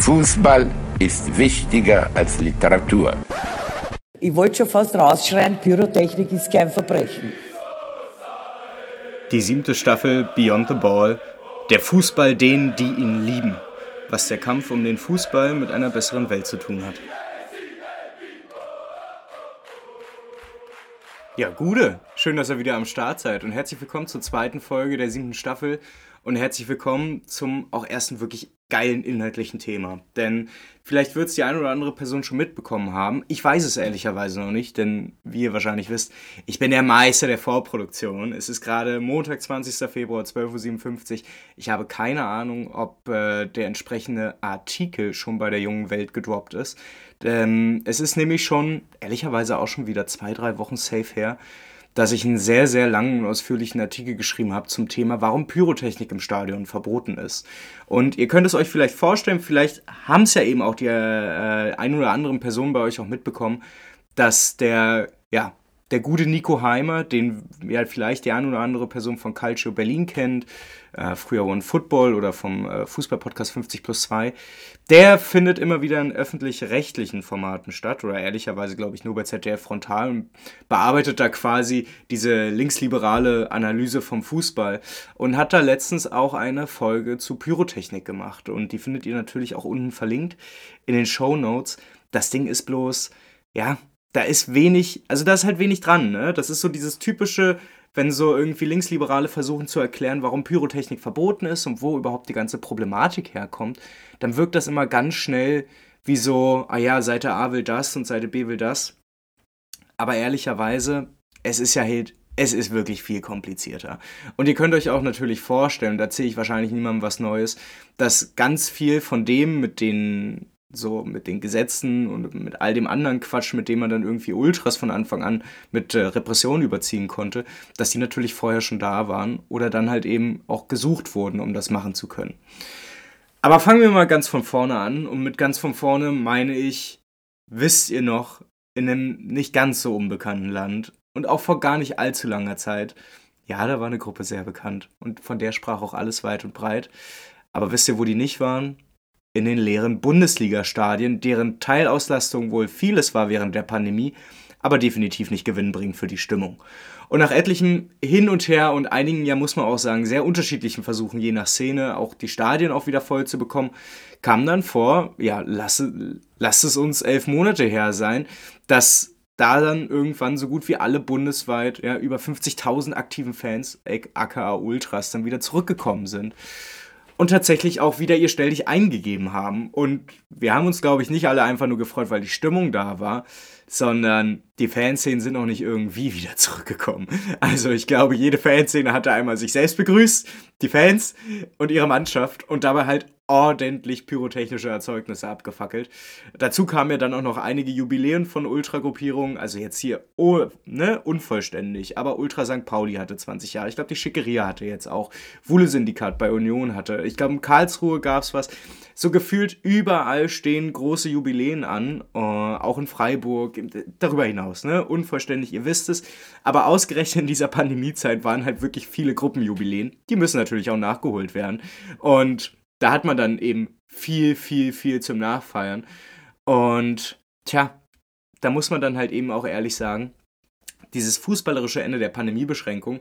Fußball ist wichtiger als Literatur. Ich wollte schon fast rausschreien, Pyrotechnik ist kein Verbrechen. Die siebte Staffel Beyond the Ball. Der Fußball denen, die ihn lieben. Was der Kampf um den Fußball mit einer besseren Welt zu tun hat. Ja, Gude, schön, dass ihr wieder am Start seid und herzlich willkommen zur zweiten Folge der siebten Staffel und herzlich willkommen zum auch ersten wirklich geilen inhaltlichen Thema. Denn vielleicht wird es die eine oder andere Person schon mitbekommen haben. Ich weiß es ehrlicherweise noch nicht, denn wie ihr wahrscheinlich wisst, ich bin der Meister der Vorproduktion. Es ist gerade Montag, 20. Februar, 12.57 Uhr. Ich habe keine Ahnung, ob äh, der entsprechende Artikel schon bei der jungen Welt gedroppt ist. Denn es ist nämlich schon, ehrlicherweise auch schon wieder zwei, drei Wochen safe her, dass ich einen sehr, sehr langen und ausführlichen Artikel geschrieben habe zum Thema, warum Pyrotechnik im Stadion verboten ist. Und ihr könnt es euch vielleicht vorstellen, vielleicht haben es ja eben auch die äh, ein oder anderen Personen bei euch auch mitbekommen, dass der, ja, der gute Nico Heimer, den ja vielleicht die eine oder andere Person von Calcio Berlin kennt, äh, früher One Football oder vom äh, Fußballpodcast 50 plus 2, der findet immer wieder in öffentlich-rechtlichen Formaten statt oder ehrlicherweise glaube ich nur bei ZDF Frontal und bearbeitet da quasi diese linksliberale Analyse vom Fußball und hat da letztens auch eine Folge zu Pyrotechnik gemacht und die findet ihr natürlich auch unten verlinkt in den Show Notes. Das Ding ist bloß, ja, da ist wenig, also da ist halt wenig dran, ne? Das ist so dieses typische wenn so irgendwie Linksliberale versuchen zu erklären, warum Pyrotechnik verboten ist und wo überhaupt die ganze Problematik herkommt, dann wirkt das immer ganz schnell wie so, ah ja, Seite A will das und Seite B will das. Aber ehrlicherweise, es ist ja halt, es ist wirklich viel komplizierter. Und ihr könnt euch auch natürlich vorstellen, da erzähle ich wahrscheinlich niemandem was Neues, dass ganz viel von dem, mit den so mit den Gesetzen und mit all dem anderen Quatsch, mit dem man dann irgendwie Ultras von Anfang an mit äh, Repression überziehen konnte, dass die natürlich vorher schon da waren oder dann halt eben auch gesucht wurden, um das machen zu können. Aber fangen wir mal ganz von vorne an und mit ganz von vorne meine ich, wisst ihr noch, in einem nicht ganz so unbekannten Land und auch vor gar nicht allzu langer Zeit, ja, da war eine Gruppe sehr bekannt und von der sprach auch alles weit und breit. Aber wisst ihr, wo die nicht waren? In den leeren Bundesliga-Stadien, deren Teilauslastung wohl vieles war während der Pandemie, aber definitiv nicht gewinnbringend für die Stimmung. Und nach etlichem Hin und Her und einigen, ja muss man auch sagen, sehr unterschiedlichen Versuchen, je nach Szene, auch die Stadien auch wieder voll zu bekommen, kam dann vor, ja, lass, lass es uns elf Monate her sein, dass da dann irgendwann so gut wie alle bundesweit, ja, über 50.000 aktiven Fans, aka Ultras, dann wieder zurückgekommen sind und tatsächlich auch wieder ihr Stell dich eingegeben haben. Und wir haben uns, glaube ich, nicht alle einfach nur gefreut, weil die Stimmung da war, sondern die Fanszenen sind auch nicht irgendwie wieder zurückgekommen. Also ich glaube, jede Fanszene hatte einmal sich selbst begrüßt, die Fans und ihre Mannschaft und dabei halt ordentlich pyrotechnische Erzeugnisse abgefackelt. Dazu kamen ja dann auch noch einige Jubiläen von Ultragruppierungen, also jetzt hier oh, ne, unvollständig, aber Ultra St. Pauli hatte 20 Jahre. Ich glaube, die Schickeria hatte jetzt auch. Wule Syndikat bei Union hatte. Ich glaube, in Karlsruhe gab es was. So gefühlt überall stehen große Jubiläen an, äh, auch in Freiburg, darüber hinaus, ne? Unvollständig, ihr wisst es. Aber ausgerechnet in dieser Pandemiezeit waren halt wirklich viele Gruppenjubiläen. Die müssen natürlich auch nachgeholt werden. Und da hat man dann eben viel, viel, viel zum Nachfeiern. Und tja, da muss man dann halt eben auch ehrlich sagen, dieses fußballerische Ende der Pandemiebeschränkung,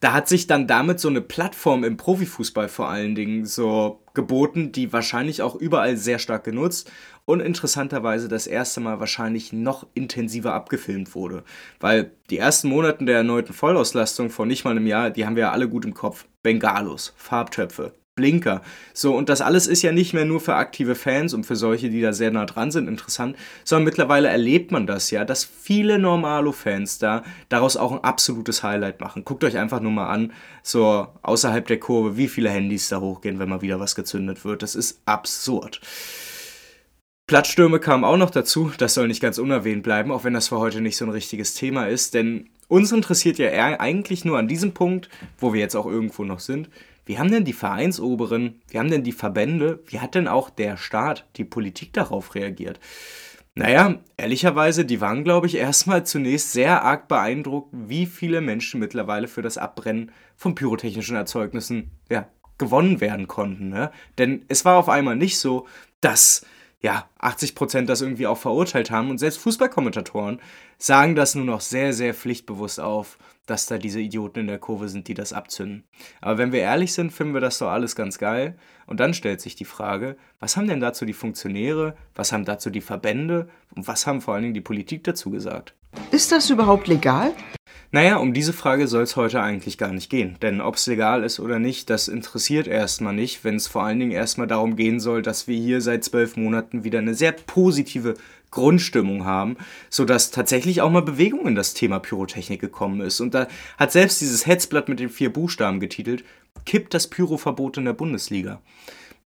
da hat sich dann damit so eine Plattform im Profifußball vor allen Dingen so geboten, die wahrscheinlich auch überall sehr stark genutzt und interessanterweise das erste Mal wahrscheinlich noch intensiver abgefilmt wurde. Weil die ersten Monate der erneuten Vollauslastung vor nicht mal einem Jahr, die haben wir ja alle gut im Kopf. Bengalos, Farbtöpfe, Blinker. So, und das alles ist ja nicht mehr nur für aktive Fans und für solche, die da sehr nah dran sind, interessant, sondern mittlerweile erlebt man das ja, dass viele Normalo-Fans da daraus auch ein absolutes Highlight machen. Guckt euch einfach nur mal an, so außerhalb der Kurve, wie viele Handys da hochgehen, wenn mal wieder was gezündet wird. Das ist absurd. Platzstürme kamen auch noch dazu, das soll nicht ganz unerwähnt bleiben, auch wenn das für heute nicht so ein richtiges Thema ist, denn uns interessiert ja eigentlich nur an diesem Punkt, wo wir jetzt auch irgendwo noch sind, wie haben denn die Vereinsoberen, wie haben denn die Verbände, wie hat denn auch der Staat, die Politik darauf reagiert? Naja, ehrlicherweise, die waren, glaube ich, erstmal zunächst sehr arg beeindruckt, wie viele Menschen mittlerweile für das Abbrennen von pyrotechnischen Erzeugnissen ja, gewonnen werden konnten. Ne? Denn es war auf einmal nicht so, dass ja, 80 Prozent das irgendwie auch verurteilt haben und selbst Fußballkommentatoren sagen das nur noch sehr, sehr pflichtbewusst auf, dass da diese Idioten in der Kurve sind, die das abzünden. Aber wenn wir ehrlich sind, finden wir das doch alles ganz geil. Und dann stellt sich die Frage, was haben denn dazu die Funktionäre, was haben dazu die Verbände und was haben vor allen Dingen die Politik dazu gesagt? Ist das überhaupt legal? Naja, um diese Frage soll es heute eigentlich gar nicht gehen. Denn ob es legal ist oder nicht, das interessiert erstmal nicht, wenn es vor allen Dingen erstmal darum gehen soll, dass wir hier seit zwölf Monaten wieder eine sehr positive Grundstimmung haben, sodass tatsächlich auch mal Bewegung in das Thema Pyrotechnik gekommen ist. Und da hat selbst dieses Hetzblatt mit den vier Buchstaben getitelt, kippt das Pyroverbot in der Bundesliga.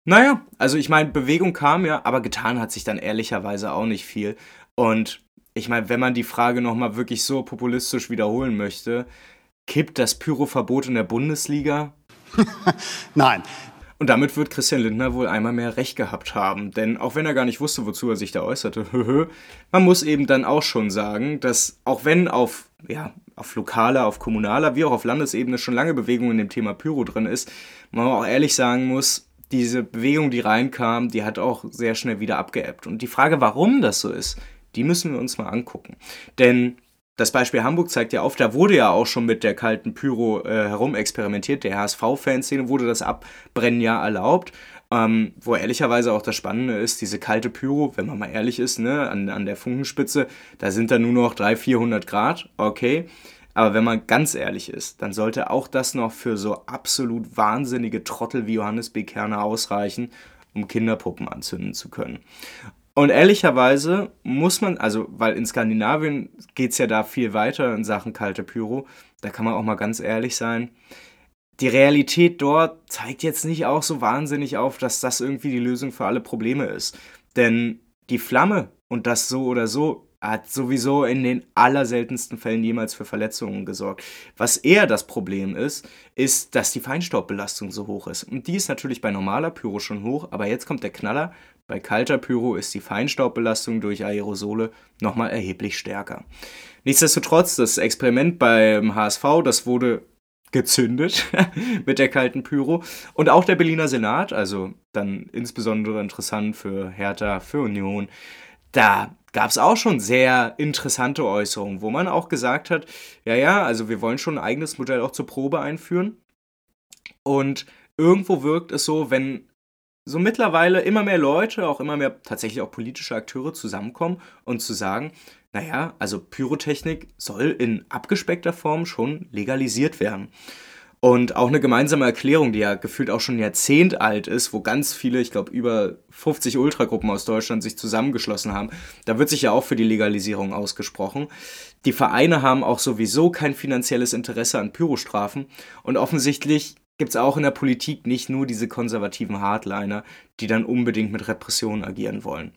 Naja, also ich meine, Bewegung kam ja, aber getan hat sich dann ehrlicherweise auch nicht viel. Und ich meine, wenn man die Frage nochmal wirklich so populistisch wiederholen möchte, kippt das Pyroverbot in der Bundesliga? Nein. Und damit wird Christian Lindner wohl einmal mehr recht gehabt haben, denn auch wenn er gar nicht wusste, wozu er sich da äußerte, man muss eben dann auch schon sagen, dass auch wenn auf, ja, auf lokaler, auf kommunaler, wie auch auf Landesebene schon lange Bewegung in dem Thema Pyro drin ist, man auch ehrlich sagen muss, diese Bewegung, die reinkam, die hat auch sehr schnell wieder abgeebbt. Und die Frage, warum das so ist, die müssen wir uns mal angucken. Denn das Beispiel Hamburg zeigt ja auf, da wurde ja auch schon mit der kalten Pyro äh, herumexperimentiert. Der HSV-Fanszene wurde das Abbrennen ja erlaubt. Ähm, wo ehrlicherweise auch das Spannende ist, diese kalte Pyro, wenn man mal ehrlich ist, ne, an, an der Funkenspitze, da sind dann nur noch 300, 400 Grad, okay. Aber wenn man ganz ehrlich ist, dann sollte auch das noch für so absolut wahnsinnige Trottel wie Johannes B. Kerner ausreichen, um Kinderpuppen anzünden zu können. Und ehrlicherweise muss man, also, weil in Skandinavien geht es ja da viel weiter in Sachen kalte Pyro, da kann man auch mal ganz ehrlich sein. Die Realität dort zeigt jetzt nicht auch so wahnsinnig auf, dass das irgendwie die Lösung für alle Probleme ist. Denn die Flamme und das so oder so hat sowieso in den allerseltensten Fällen jemals für Verletzungen gesorgt. Was eher das Problem ist, ist, dass die Feinstaubbelastung so hoch ist. Und die ist natürlich bei normaler Pyro schon hoch, aber jetzt kommt der Knaller. Bei kalter Pyro ist die Feinstaubbelastung durch Aerosole nochmal erheblich stärker. Nichtsdestotrotz, das Experiment beim HSV, das wurde gezündet mit der kalten Pyro. Und auch der Berliner Senat, also dann insbesondere interessant für Hertha, für Union, da gab es auch schon sehr interessante Äußerungen, wo man auch gesagt hat, ja, ja, also wir wollen schon ein eigenes Modell auch zur Probe einführen. Und irgendwo wirkt es so, wenn so mittlerweile immer mehr Leute, auch immer mehr tatsächlich auch politische Akteure zusammenkommen und zu sagen, naja, also Pyrotechnik soll in abgespeckter Form schon legalisiert werden. Und auch eine gemeinsame Erklärung, die ja gefühlt auch schon ein Jahrzehnt alt ist, wo ganz viele, ich glaube über 50 Ultragruppen aus Deutschland sich zusammengeschlossen haben. Da wird sich ja auch für die Legalisierung ausgesprochen. Die Vereine haben auch sowieso kein finanzielles Interesse an Pyrostrafen und offensichtlich gibt es auch in der Politik nicht nur diese konservativen Hardliner, die dann unbedingt mit Repressionen agieren wollen.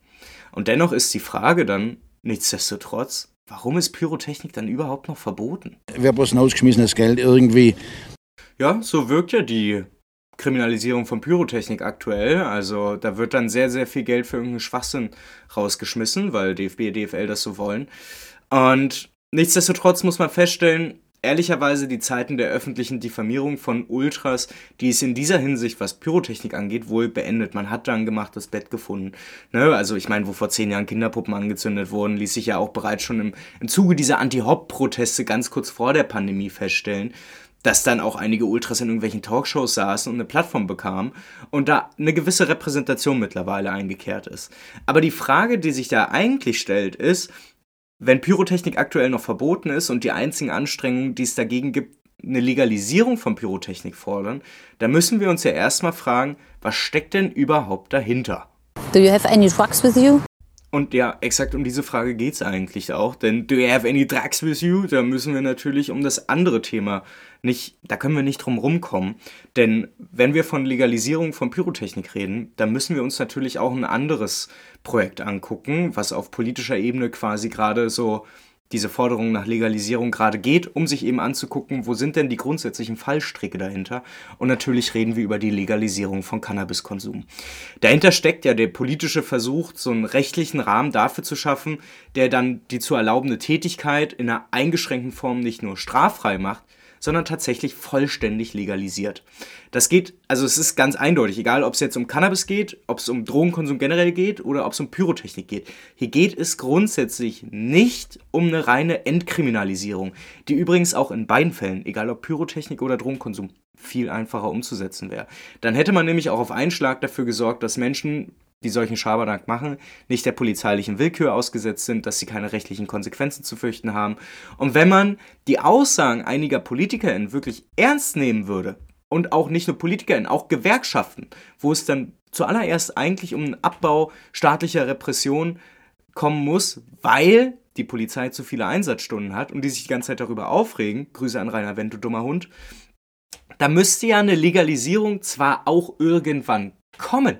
Und dennoch ist die Frage dann, nichtsdestotrotz, warum ist Pyrotechnik dann überhaupt noch verboten? Wer bloß ein ausgeschmissenes Geld irgendwie. Ja, so wirkt ja die Kriminalisierung von Pyrotechnik aktuell. Also da wird dann sehr, sehr viel Geld für irgendeinen Schwachsinn rausgeschmissen, weil DFB, DFL das so wollen. Und nichtsdestotrotz muss man feststellen, ehrlicherweise die Zeiten der öffentlichen Diffamierung von Ultras, die ist in dieser Hinsicht, was Pyrotechnik angeht, wohl beendet. Man hat dann gemacht das Bett gefunden. Ne? Also ich meine, wo vor zehn Jahren Kinderpuppen angezündet wurden, ließ sich ja auch bereits schon im, im Zuge dieser Anti-Hop-Proteste ganz kurz vor der Pandemie feststellen, dass dann auch einige Ultras in irgendwelchen Talkshows saßen und eine Plattform bekamen und da eine gewisse Repräsentation mittlerweile eingekehrt ist. Aber die Frage, die sich da eigentlich stellt, ist, wenn Pyrotechnik aktuell noch verboten ist und die einzigen Anstrengungen, die es dagegen gibt, eine Legalisierung von Pyrotechnik fordern, dann müssen wir uns ja erstmal fragen, was steckt denn überhaupt dahinter? Do you have any drugs with you? Und ja, exakt um diese Frage geht es eigentlich auch. Denn do you have any drugs with you? Da müssen wir natürlich um das andere Thema nicht, da können wir nicht drum rumkommen. Denn wenn wir von Legalisierung von Pyrotechnik reden, dann müssen wir uns natürlich auch ein anderes Projekt angucken, was auf politischer Ebene quasi gerade so diese Forderung nach Legalisierung gerade geht, um sich eben anzugucken, wo sind denn die grundsätzlichen Fallstricke dahinter. Und natürlich reden wir über die Legalisierung von Cannabiskonsum. Dahinter steckt ja der politische Versuch, so einen rechtlichen Rahmen dafür zu schaffen, der dann die zu erlaubende Tätigkeit in einer eingeschränkten Form nicht nur straffrei macht, sondern tatsächlich vollständig legalisiert. Das geht, also es ist ganz eindeutig, egal ob es jetzt um Cannabis geht, ob es um Drogenkonsum generell geht oder ob es um Pyrotechnik geht. Hier geht es grundsätzlich nicht um eine reine Entkriminalisierung, die übrigens auch in beiden Fällen, egal ob Pyrotechnik oder Drogenkonsum, viel einfacher umzusetzen wäre. Dann hätte man nämlich auch auf einen Schlag dafür gesorgt, dass Menschen die solchen Schabernack machen, nicht der polizeilichen Willkür ausgesetzt sind, dass sie keine rechtlichen Konsequenzen zu fürchten haben. Und wenn man die Aussagen einiger PolitikerInnen wirklich ernst nehmen würde, und auch nicht nur PolitikerInnen, auch Gewerkschaften, wo es dann zuallererst eigentlich um einen Abbau staatlicher Repression kommen muss, weil die Polizei zu viele Einsatzstunden hat und die sich die ganze Zeit darüber aufregen, Grüße an Rainer Wendt, du dummer Hund, da müsste ja eine Legalisierung zwar auch irgendwann kommen,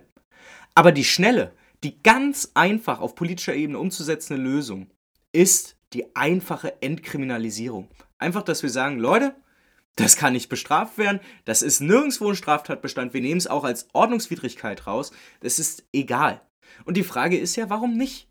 aber die schnelle, die ganz einfach auf politischer Ebene umzusetzende Lösung ist die einfache Entkriminalisierung. Einfach, dass wir sagen, Leute, das kann nicht bestraft werden, das ist nirgendwo ein Straftatbestand, wir nehmen es auch als Ordnungswidrigkeit raus, das ist egal. Und die Frage ist ja, warum nicht?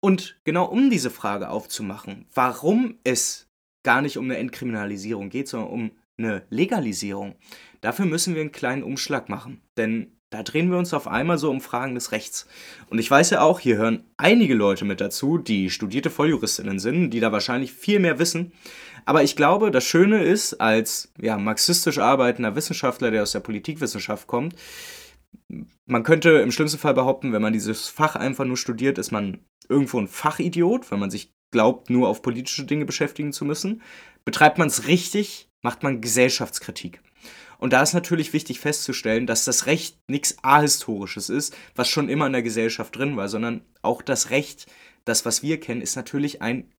Und genau um diese Frage aufzumachen, warum es gar nicht um eine Entkriminalisierung geht, sondern um eine Legalisierung, dafür müssen wir einen kleinen Umschlag machen. Denn da drehen wir uns auf einmal so um Fragen des Rechts. Und ich weiß ja auch, hier hören einige Leute mit dazu, die studierte Volljuristinnen sind, die da wahrscheinlich viel mehr wissen. Aber ich glaube, das Schöne ist, als ja, marxistisch arbeitender Wissenschaftler, der aus der Politikwissenschaft kommt, man könnte im schlimmsten Fall behaupten, wenn man dieses Fach einfach nur studiert, ist man irgendwo ein Fachidiot, wenn man sich glaubt, nur auf politische Dinge beschäftigen zu müssen. Betreibt man es richtig, macht man Gesellschaftskritik. Und da ist natürlich wichtig festzustellen, dass das Recht nichts Ahistorisches ist, was schon immer in der Gesellschaft drin war, sondern auch das Recht, das, was wir kennen, ist natürlich ein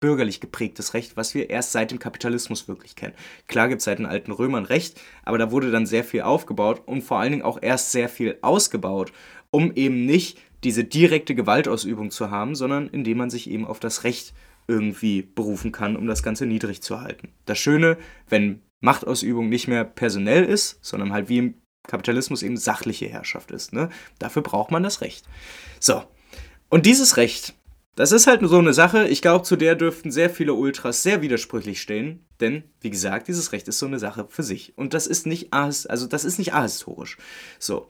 bürgerlich geprägtes Recht, was wir erst seit dem Kapitalismus wirklich kennen. Klar gibt es seit den alten Römern Recht, aber da wurde dann sehr viel aufgebaut und vor allen Dingen auch erst sehr viel ausgebaut, um eben nicht diese direkte Gewaltausübung zu haben, sondern indem man sich eben auf das Recht irgendwie berufen kann, um das Ganze niedrig zu halten. Das Schöne, wenn Machtausübung nicht mehr personell ist, sondern halt wie im Kapitalismus eben sachliche Herrschaft ist. Ne? Dafür braucht man das Recht. So, und dieses Recht, das ist halt so eine Sache, ich glaube, zu der dürften sehr viele Ultras sehr widersprüchlich stehen, denn, wie gesagt, dieses Recht ist so eine Sache für sich. Und das ist nicht, also das ist nicht ahistorisch. So,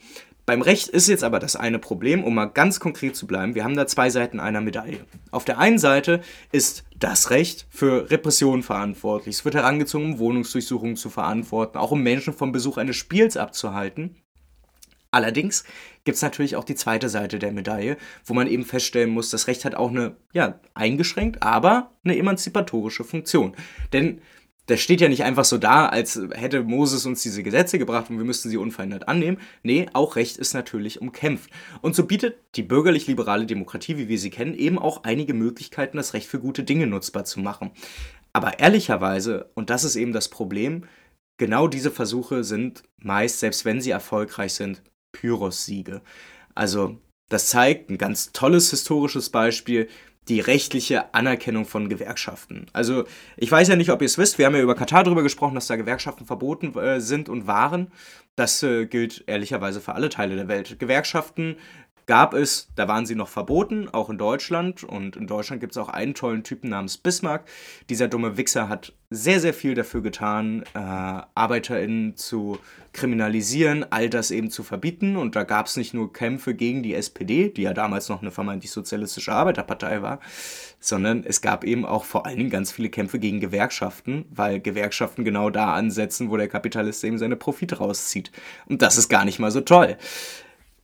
beim Recht ist jetzt aber das eine Problem, um mal ganz konkret zu bleiben. Wir haben da zwei Seiten einer Medaille. Auf der einen Seite ist das Recht für Repressionen verantwortlich. Es wird herangezogen, um Wohnungsdurchsuchungen zu verantworten, auch um Menschen vom Besuch eines Spiels abzuhalten. Allerdings gibt es natürlich auch die zweite Seite der Medaille, wo man eben feststellen muss, das Recht hat auch eine, ja, eingeschränkt, aber eine emanzipatorische Funktion. Denn das steht ja nicht einfach so da, als hätte Moses uns diese Gesetze gebracht und wir müssten sie unverändert annehmen. Nee, auch Recht ist natürlich umkämpft. Und so bietet die bürgerlich-liberale Demokratie, wie wir sie kennen, eben auch einige Möglichkeiten, das Recht für gute Dinge nutzbar zu machen. Aber ehrlicherweise, und das ist eben das Problem, genau diese Versuche sind meist, selbst wenn sie erfolgreich sind, Pyrrhus-Siege. Also, das zeigt ein ganz tolles historisches Beispiel, die rechtliche Anerkennung von Gewerkschaften. Also ich weiß ja nicht, ob ihr es wisst, wir haben ja über Katar darüber gesprochen, dass da Gewerkschaften verboten äh, sind und waren. Das äh, gilt ehrlicherweise für alle Teile der Welt. Gewerkschaften gab es, da waren sie noch verboten, auch in Deutschland. Und in Deutschland gibt es auch einen tollen Typen namens Bismarck. Dieser dumme Wichser hat sehr, sehr viel dafür getan, äh, ArbeiterInnen zu kriminalisieren, all das eben zu verbieten. Und da gab es nicht nur Kämpfe gegen die SPD, die ja damals noch eine vermeintlich sozialistische Arbeiterpartei war, sondern es gab eben auch vor allen Dingen ganz viele Kämpfe gegen Gewerkschaften, weil Gewerkschaften genau da ansetzen, wo der Kapitalist eben seine Profite rauszieht. Und das ist gar nicht mal so toll.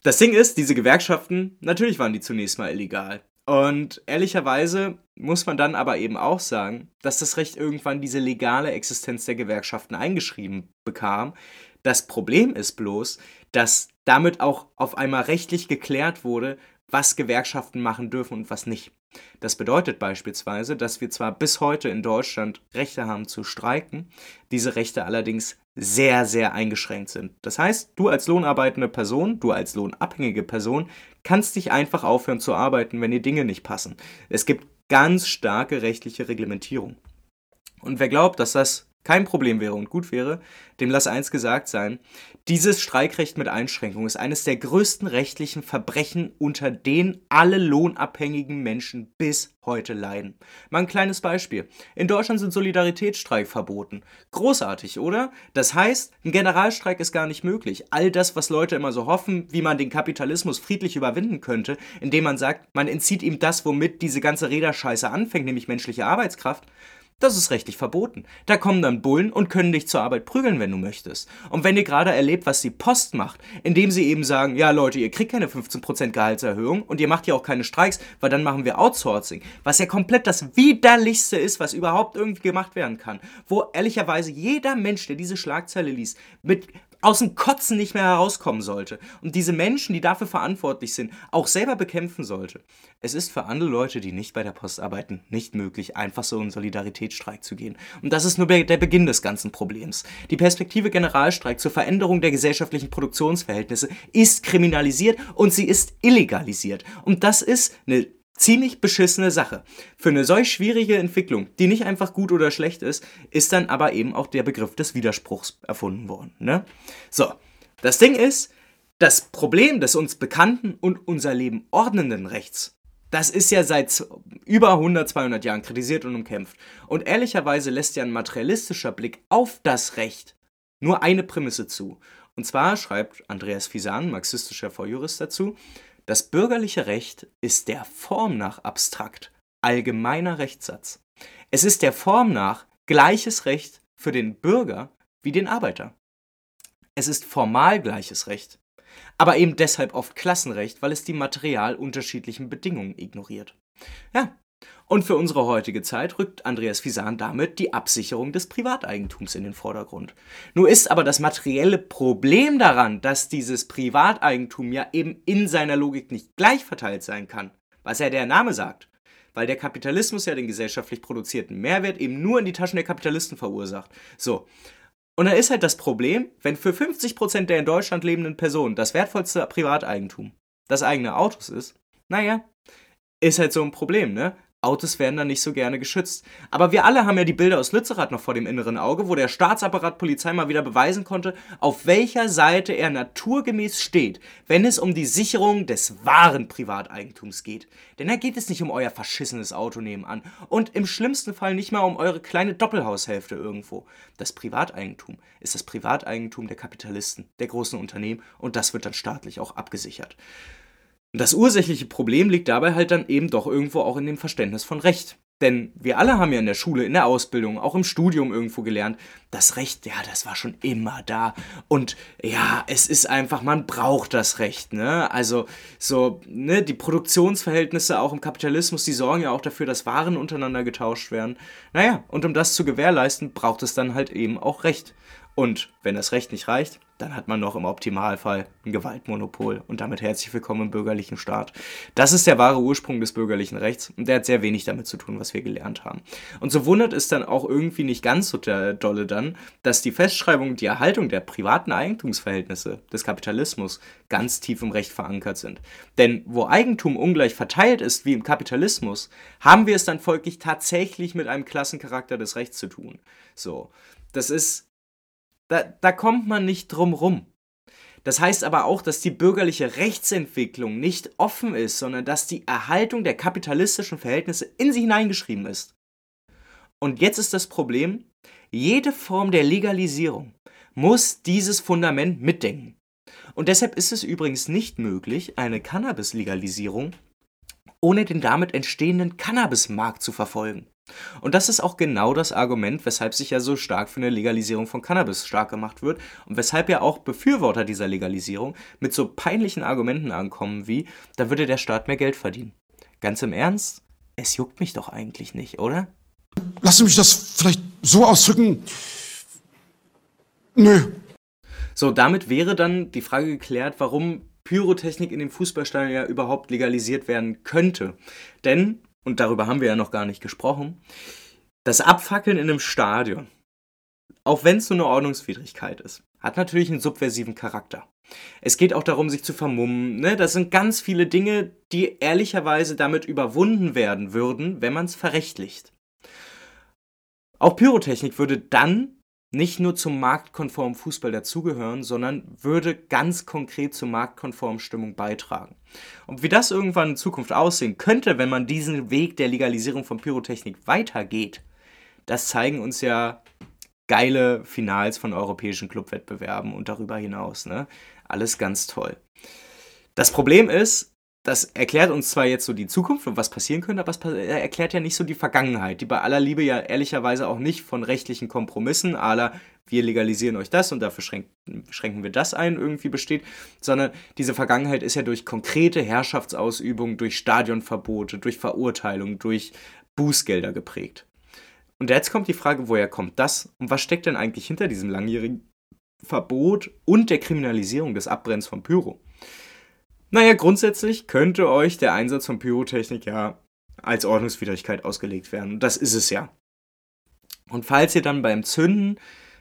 Das Ding ist, diese Gewerkschaften, natürlich waren die zunächst mal illegal. Und ehrlicherweise muss man dann aber eben auch sagen, dass das Recht irgendwann diese legale Existenz der Gewerkschaften eingeschrieben bekam. Das Problem ist bloß, dass damit auch auf einmal rechtlich geklärt wurde, was Gewerkschaften machen dürfen und was nicht. Das bedeutet beispielsweise, dass wir zwar bis heute in Deutschland Rechte haben zu streiken, diese Rechte allerdings sehr, sehr eingeschränkt sind. Das heißt, du als lohnarbeitende Person, du als lohnabhängige Person, kannst dich einfach aufhören zu arbeiten, wenn dir Dinge nicht passen. Es gibt ganz starke rechtliche Reglementierung. Und wer glaubt, dass das kein Problem wäre und gut wäre, dem lass eins gesagt sein, dieses Streikrecht mit Einschränkung ist eines der größten rechtlichen Verbrechen, unter denen alle lohnabhängigen Menschen bis heute leiden. Mal ein kleines Beispiel. In Deutschland sind Solidaritätsstreik verboten. Großartig, oder? Das heißt, ein Generalstreik ist gar nicht möglich. All das, was Leute immer so hoffen, wie man den Kapitalismus friedlich überwinden könnte, indem man sagt, man entzieht ihm das, womit diese ganze Räderscheiße anfängt, nämlich menschliche Arbeitskraft, das ist rechtlich verboten. Da kommen dann Bullen und können dich zur Arbeit prügeln, wenn du möchtest. Und wenn ihr gerade erlebt, was die Post macht, indem sie eben sagen, ja Leute, ihr kriegt keine 15% Gehaltserhöhung und ihr macht ja auch keine Streiks, weil dann machen wir Outsourcing, was ja komplett das widerlichste ist, was überhaupt irgendwie gemacht werden kann. Wo ehrlicherweise jeder Mensch, der diese Schlagzeile liest, mit aus dem Kotzen nicht mehr herauskommen sollte und diese Menschen, die dafür verantwortlich sind, auch selber bekämpfen sollte. Es ist für andere Leute, die nicht bei der Post arbeiten, nicht möglich, einfach so in Solidaritätsstreik zu gehen. Und das ist nur der Beginn des ganzen Problems. Die Perspektive Generalstreik zur Veränderung der gesellschaftlichen Produktionsverhältnisse ist kriminalisiert und sie ist illegalisiert. Und das ist eine ziemlich beschissene Sache. Für eine solch schwierige Entwicklung, die nicht einfach gut oder schlecht ist, ist dann aber eben auch der Begriff des Widerspruchs erfunden worden. Ne? So, das Ding ist, das Problem des uns bekannten und unser Leben ordnenden Rechts, das ist ja seit über 100, 200 Jahren kritisiert und umkämpft. Und ehrlicherweise lässt ja ein materialistischer Blick auf das Recht nur eine Prämisse zu. Und zwar schreibt Andreas Fisan, marxistischer Vorjurist dazu, das bürgerliche Recht ist der Form nach abstrakt, allgemeiner Rechtssatz. Es ist der Form nach gleiches Recht für den Bürger wie den Arbeiter. Es ist formal gleiches Recht, aber eben deshalb oft Klassenrecht, weil es die material unterschiedlichen Bedingungen ignoriert. Ja, und für unsere heutige Zeit rückt Andreas Fisan damit die Absicherung des Privateigentums in den Vordergrund. Nur ist aber das materielle Problem daran, dass dieses Privateigentum ja eben in seiner Logik nicht gleich verteilt sein kann, was ja der Name sagt, weil der Kapitalismus ja den gesellschaftlich produzierten Mehrwert eben nur in die Taschen der Kapitalisten verursacht. So. Und da ist halt das Problem, wenn für 50% der in Deutschland lebenden Personen das wertvollste Privateigentum das eigene Autos ist, naja, ist halt so ein Problem, ne? Autos werden dann nicht so gerne geschützt. Aber wir alle haben ja die Bilder aus Lützerath noch vor dem inneren Auge, wo der Staatsapparat Polizei mal wieder beweisen konnte, auf welcher Seite er naturgemäß steht, wenn es um die Sicherung des wahren Privateigentums geht. Denn da geht es nicht um euer verschissenes Auto nebenan und im schlimmsten Fall nicht mal um eure kleine Doppelhaushälfte irgendwo. Das Privateigentum ist das Privateigentum der Kapitalisten, der großen Unternehmen und das wird dann staatlich auch abgesichert. Und das ursächliche Problem liegt dabei halt dann eben doch irgendwo auch in dem Verständnis von Recht. Denn wir alle haben ja in der Schule, in der Ausbildung, auch im Studium irgendwo gelernt, das Recht, ja, das war schon immer da. Und ja, es ist einfach, man braucht das Recht, ne? Also so, ne, die Produktionsverhältnisse auch im Kapitalismus, die sorgen ja auch dafür, dass Waren untereinander getauscht werden. Naja, und um das zu gewährleisten, braucht es dann halt eben auch Recht. Und wenn das Recht nicht reicht, dann hat man noch im Optimalfall ein Gewaltmonopol und damit herzlich willkommen im bürgerlichen Staat. Das ist der wahre Ursprung des bürgerlichen Rechts und der hat sehr wenig damit zu tun, was wir gelernt haben. Und so wundert es dann auch irgendwie nicht ganz so der dolle dann, dass die Festschreibung und die Erhaltung der privaten Eigentumsverhältnisse des Kapitalismus ganz tief im Recht verankert sind. Denn wo Eigentum ungleich verteilt ist wie im Kapitalismus, haben wir es dann folglich tatsächlich mit einem Klassencharakter des Rechts zu tun. So, das ist da, da kommt man nicht drum rum. Das heißt aber auch, dass die bürgerliche Rechtsentwicklung nicht offen ist, sondern dass die Erhaltung der kapitalistischen Verhältnisse in sie hineingeschrieben ist. Und jetzt ist das Problem, jede Form der Legalisierung muss dieses Fundament mitdenken. Und deshalb ist es übrigens nicht möglich, eine Cannabis-Legalisierung ohne den damit entstehenden Cannabismarkt zu verfolgen. Und das ist auch genau das Argument, weshalb sich ja so stark für eine Legalisierung von Cannabis stark gemacht wird und weshalb ja auch Befürworter dieser Legalisierung mit so peinlichen Argumenten ankommen wie, da würde der Staat mehr Geld verdienen. Ganz im Ernst, es juckt mich doch eigentlich nicht, oder? Lass mich das vielleicht so ausdrücken. Nö. So, damit wäre dann die Frage geklärt, warum Pyrotechnik in den Fußballstadien ja überhaupt legalisiert werden könnte. Denn und darüber haben wir ja noch gar nicht gesprochen, das Abfackeln in einem Stadion, auch wenn es nur eine Ordnungswidrigkeit ist, hat natürlich einen subversiven Charakter. Es geht auch darum, sich zu vermummen. Ne? Das sind ganz viele Dinge, die ehrlicherweise damit überwunden werden würden, wenn man es verrechtlicht. Auch Pyrotechnik würde dann nicht nur zum marktkonformen Fußball dazugehören, sondern würde ganz konkret zur marktkonformen Stimmung beitragen. Und wie das irgendwann in Zukunft aussehen könnte, wenn man diesen Weg der Legalisierung von Pyrotechnik weitergeht, das zeigen uns ja geile Finals von europäischen Clubwettbewerben und darüber hinaus. Ne? Alles ganz toll. Das Problem ist, das erklärt uns zwar jetzt so die Zukunft und was passieren könnte, aber es erklärt ja nicht so die Vergangenheit, die bei aller Liebe ja ehrlicherweise auch nicht von rechtlichen Kompromissen, aller wir legalisieren euch das und dafür schränken, schränken wir das ein, irgendwie besteht, sondern diese Vergangenheit ist ja durch konkrete Herrschaftsausübung, durch Stadionverbote, durch Verurteilung, durch Bußgelder geprägt. Und jetzt kommt die Frage, woher kommt das und was steckt denn eigentlich hinter diesem langjährigen Verbot und der Kriminalisierung des Abbrennens von Pyro? Naja, grundsätzlich könnte euch der Einsatz von Pyrotechnik ja als Ordnungswidrigkeit ausgelegt werden. Das ist es ja. Und falls ihr dann beim Zünden,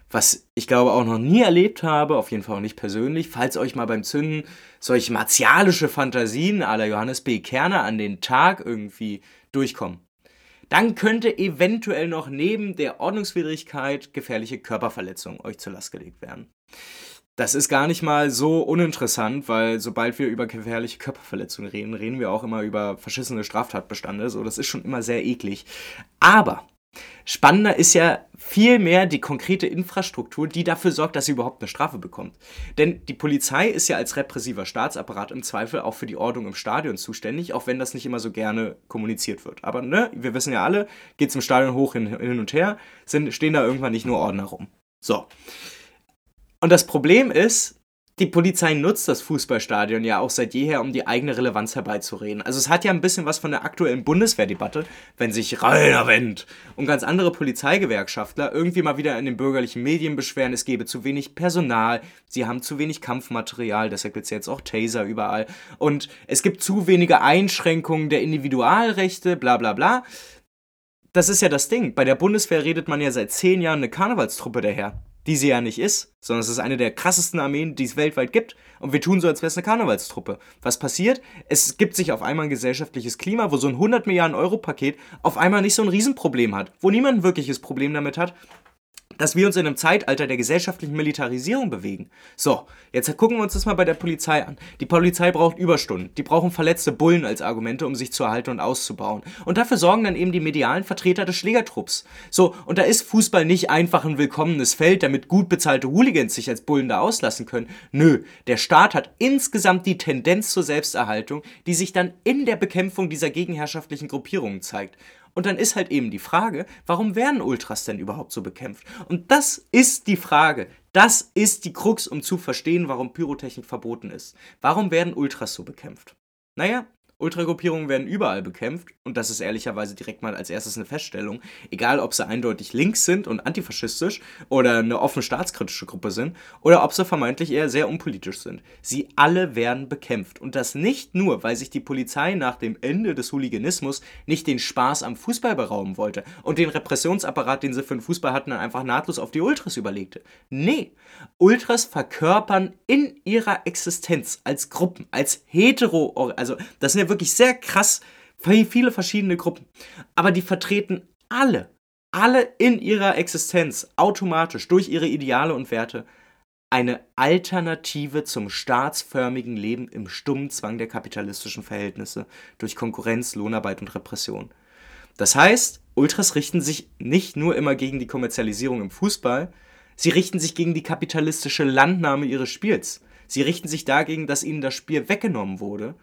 was ich glaube auch noch nie erlebt habe, auf jeden Fall auch nicht persönlich, falls euch mal beim Zünden solche martialische Fantasien aller Johannes B. Kerner an den Tag irgendwie durchkommen, dann könnte eventuell noch neben der Ordnungswidrigkeit gefährliche Körperverletzung euch zur Last gelegt werden. Das ist gar nicht mal so uninteressant, weil sobald wir über gefährliche Körperverletzungen reden, reden wir auch immer über verschissene Straftatbestände. So, das ist schon immer sehr eklig. Aber Spannender ist ja vielmehr die konkrete Infrastruktur, die dafür sorgt, dass sie überhaupt eine Strafe bekommt. Denn die Polizei ist ja als repressiver Staatsapparat im Zweifel auch für die Ordnung im Stadion zuständig, auch wenn das nicht immer so gerne kommuniziert wird. Aber ne, wir wissen ja alle, geht es im Stadion hoch hin, hin und her, sind, stehen da irgendwann nicht nur Ordner rum. So. Und das Problem ist, die Polizei nutzt das Fußballstadion ja auch seit jeher, um die eigene Relevanz herbeizureden. Also es hat ja ein bisschen was von der aktuellen Bundeswehrdebatte, wenn sich Rainer Wendt und ganz andere Polizeigewerkschaftler irgendwie mal wieder in den bürgerlichen Medien beschweren, es gebe zu wenig Personal, sie haben zu wenig Kampfmaterial, deshalb gibt es jetzt auch Taser überall und es gibt zu wenige Einschränkungen der Individualrechte, bla bla bla. Das ist ja das Ding. Bei der Bundeswehr redet man ja seit zehn Jahren eine Karnevalstruppe daher die sie ja nicht ist, sondern es ist eine der krassesten Armeen, die es weltweit gibt. Und wir tun so, als wäre es eine Karnevalstruppe. Was passiert? Es gibt sich auf einmal ein gesellschaftliches Klima, wo so ein 100 Milliarden Euro Paket auf einmal nicht so ein Riesenproblem hat, wo niemand ein wirkliches Problem damit hat, dass wir uns in einem Zeitalter der gesellschaftlichen Militarisierung bewegen. So, jetzt gucken wir uns das mal bei der Polizei an. Die Polizei braucht Überstunden. Die brauchen verletzte Bullen als Argumente, um sich zu erhalten und auszubauen. Und dafür sorgen dann eben die medialen Vertreter des Schlägertrupps. So, und da ist Fußball nicht einfach ein willkommenes Feld, damit gut bezahlte Hooligans sich als Bullen da auslassen können. Nö, der Staat hat insgesamt die Tendenz zur Selbsterhaltung, die sich dann in der Bekämpfung dieser gegenherrschaftlichen Gruppierungen zeigt. Und dann ist halt eben die Frage, warum werden Ultras denn überhaupt so bekämpft? Und das ist die Frage. Das ist die Krux, um zu verstehen, warum Pyrotechnik verboten ist. Warum werden Ultras so bekämpft? Naja, Ultragruppierungen werden überall bekämpft und das ist ehrlicherweise direkt mal als erstes eine Feststellung. Egal, ob sie eindeutig links sind und antifaschistisch oder eine offen staatskritische Gruppe sind oder ob sie vermeintlich eher sehr unpolitisch sind. Sie alle werden bekämpft und das nicht nur, weil sich die Polizei nach dem Ende des Hooliganismus nicht den Spaß am Fußball berauben wollte und den Repressionsapparat, den sie für den Fußball hatten, dann einfach nahtlos auf die Ultras überlegte. Nee, Ultras verkörpern in ihrer Existenz als Gruppen, als hetero, also das sind ja wirklich sehr krass viele verschiedene Gruppen, aber die vertreten alle, alle in ihrer Existenz automatisch durch ihre Ideale und Werte eine Alternative zum staatsförmigen Leben im stummen Zwang der kapitalistischen Verhältnisse durch Konkurrenz, Lohnarbeit und Repression. Das heißt, Ultras richten sich nicht nur immer gegen die Kommerzialisierung im Fußball, Sie richten sich gegen die kapitalistische Landnahme ihres Spiels. Sie richten sich dagegen, dass ihnen das Spiel weggenommen wurde.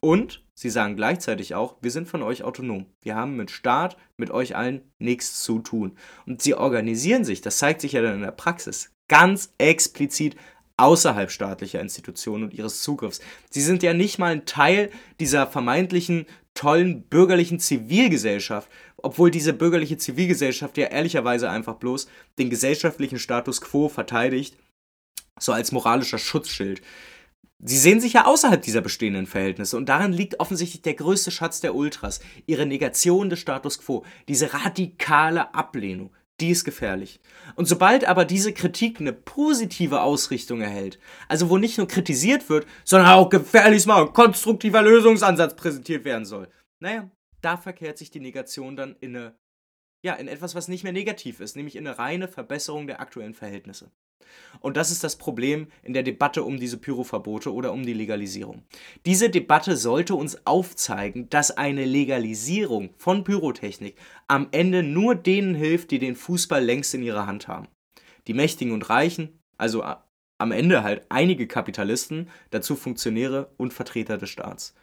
Und sie sagen gleichzeitig auch, wir sind von euch autonom. Wir haben mit Staat, mit euch allen nichts zu tun. Und sie organisieren sich, das zeigt sich ja dann in der Praxis, ganz explizit außerhalb staatlicher Institutionen und ihres Zugriffs. Sie sind ja nicht mal ein Teil dieser vermeintlichen tollen bürgerlichen Zivilgesellschaft, obwohl diese bürgerliche Zivilgesellschaft ja ehrlicherweise einfach bloß den gesellschaftlichen Status quo verteidigt, so als moralischer Schutzschild. Sie sehen sich ja außerhalb dieser bestehenden Verhältnisse und darin liegt offensichtlich der größte Schatz der Ultras, ihre Negation des Status quo, diese radikale Ablehnung, die ist gefährlich. Und sobald aber diese Kritik eine positive Ausrichtung erhält, also wo nicht nur kritisiert wird, sondern auch gefährlich mal ein konstruktiver Lösungsansatz präsentiert werden soll, naja, da verkehrt sich die Negation dann in eine ja, in etwas, was nicht mehr negativ ist, nämlich in eine reine Verbesserung der aktuellen Verhältnisse. Und das ist das Problem in der Debatte um diese Pyroverbote oder um die Legalisierung. Diese Debatte sollte uns aufzeigen, dass eine Legalisierung von Pyrotechnik am Ende nur denen hilft, die den Fußball längst in ihrer Hand haben. Die Mächtigen und Reichen, also am Ende halt einige Kapitalisten, dazu Funktionäre und Vertreter des Staats.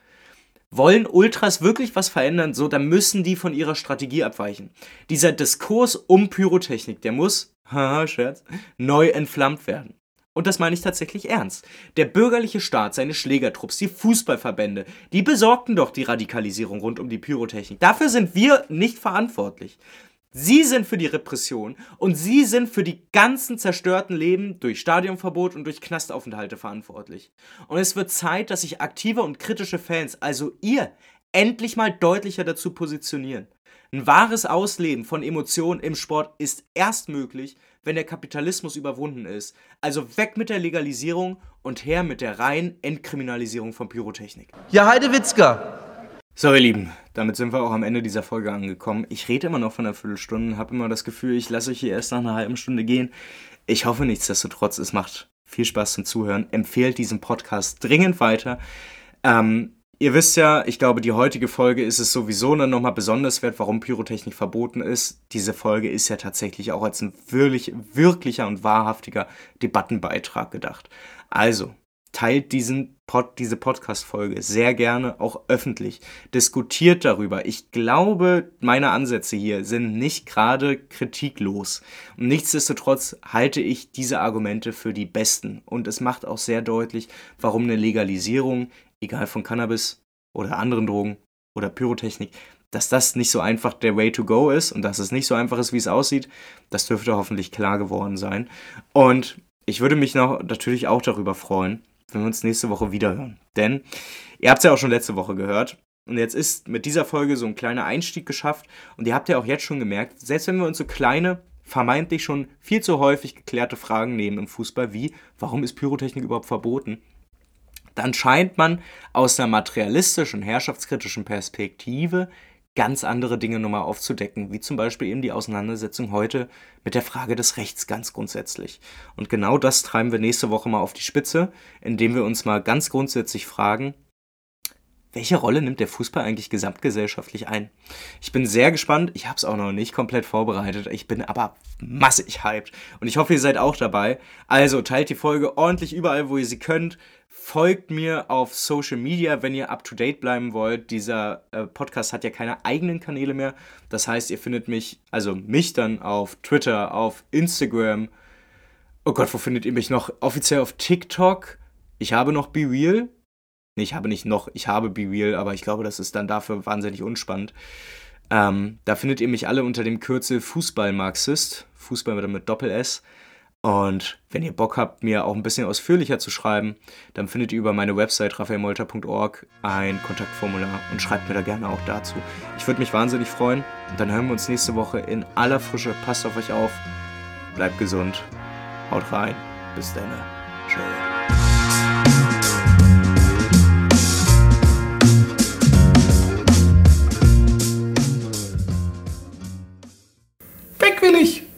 Wollen Ultras wirklich was verändern, so dann müssen die von ihrer Strategie abweichen. Dieser Diskurs um Pyrotechnik, der muss, haha, Scherz, neu entflammt werden. Und das meine ich tatsächlich ernst. Der bürgerliche Staat, seine Schlägertrupps, die Fußballverbände, die besorgten doch die Radikalisierung rund um die Pyrotechnik. Dafür sind wir nicht verantwortlich. Sie sind für die Repression und sie sind für die ganzen zerstörten Leben durch Stadionverbot und durch Knastaufenthalte verantwortlich. Und es wird Zeit, dass sich aktive und kritische Fans, also ihr, endlich mal deutlicher dazu positionieren. Ein wahres Ausleben von Emotionen im Sport ist erst möglich, wenn der Kapitalismus überwunden ist. Also weg mit der Legalisierung und her mit der reinen Entkriminalisierung von Pyrotechnik. Ja, Heidewitzka, so, ihr Lieben, damit sind wir auch am Ende dieser Folge angekommen. Ich rede immer noch von einer Viertelstunde, habe immer das Gefühl, ich lasse euch hier erst nach einer halben Stunde gehen. Ich hoffe nichtsdestotrotz, es macht viel Spaß zum Zuhören. Empfehlt diesen Podcast dringend weiter. Ähm, ihr wisst ja, ich glaube, die heutige Folge ist es sowieso dann nochmal besonders wert, warum Pyrotechnik verboten ist. Diese Folge ist ja tatsächlich auch als ein wirklich, wirklicher und wahrhaftiger Debattenbeitrag gedacht. Also, teilt diesen Pod, diese Podcast-Folge sehr gerne auch öffentlich. Diskutiert darüber. Ich glaube, meine Ansätze hier sind nicht gerade kritiklos. Und nichtsdestotrotz halte ich diese Argumente für die besten. Und es macht auch sehr deutlich, warum eine Legalisierung, egal von Cannabis oder anderen Drogen oder Pyrotechnik, dass das nicht so einfach der Way to go ist und dass es nicht so einfach ist, wie es aussieht, das dürfte hoffentlich klar geworden sein. Und ich würde mich noch natürlich auch darüber freuen, wenn wir uns nächste Woche wiederhören. Denn ihr habt es ja auch schon letzte Woche gehört. Und jetzt ist mit dieser Folge so ein kleiner Einstieg geschafft. Und ihr habt ja auch jetzt schon gemerkt, selbst wenn wir uns so kleine, vermeintlich schon viel zu häufig geklärte Fragen nehmen im Fußball, wie, warum ist Pyrotechnik überhaupt verboten? Dann scheint man aus einer materialistischen, herrschaftskritischen Perspektive ganz andere Dinge nochmal aufzudecken, wie zum Beispiel eben die Auseinandersetzung heute mit der Frage des Rechts ganz grundsätzlich. Und genau das treiben wir nächste Woche mal auf die Spitze, indem wir uns mal ganz grundsätzlich fragen, welche Rolle nimmt der Fußball eigentlich gesamtgesellschaftlich ein? Ich bin sehr gespannt. Ich habe es auch noch nicht komplett vorbereitet. Ich bin aber massig hyped. Und ich hoffe, ihr seid auch dabei. Also teilt die Folge ordentlich überall, wo ihr sie könnt. Folgt mir auf Social Media, wenn ihr up to date bleiben wollt. Dieser äh, Podcast hat ja keine eigenen Kanäle mehr. Das heißt, ihr findet mich, also mich dann auf Twitter, auf Instagram. Oh Gott, wo findet ihr mich noch? Offiziell auf TikTok. Ich habe noch Be Real. Nee, ich habe nicht noch, ich habe Be Real, aber ich glaube, das ist dann dafür wahnsinnig unspannend. Ähm, da findet ihr mich alle unter dem Kürzel Fußball-Marxist. Fußball mit Doppel-S. Und wenn ihr Bock habt, mir auch ein bisschen ausführlicher zu schreiben, dann findet ihr über meine Website raphaelmolter.org ein Kontaktformular und schreibt mir da gerne auch dazu. Ich würde mich wahnsinnig freuen. Und dann hören wir uns nächste Woche in aller Frische. Passt auf euch auf. Bleibt gesund. Haut rein. Bis dann. Tschö. Weg will ich!